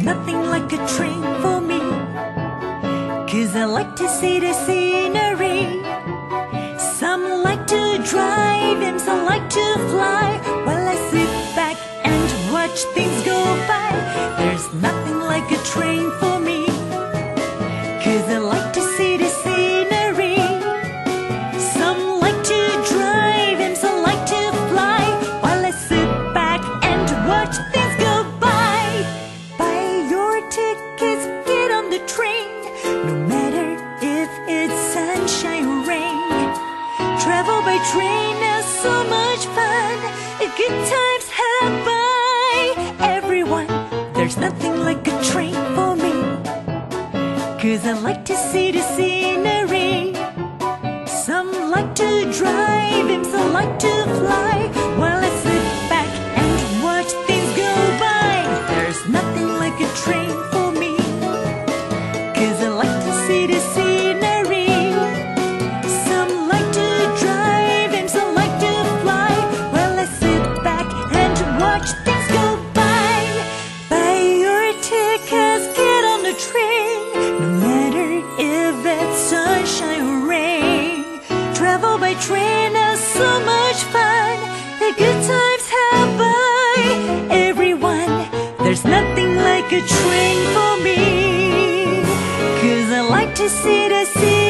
nothing like a train for me. Cause I like to see the scenery. Some like to drive and some like to fly. While I sit back and watch things go by. There's nothing like a train for me. Cause I like train. No matter if it's sunshine or rain. Travel by train is so much fun. Good times by everyone. There's nothing like a train for me. Cause I like to see the scenery. Some like to drive and some like to fly. Like to see the scenery. Some like to drive and some like to fly. I sit back and watch things go by. Buy your tickets, get on the train. No matter if it's sunshine or rain. Travel by train is so much fun. The good times by everyone. There's nothing like a train for me. Cause I like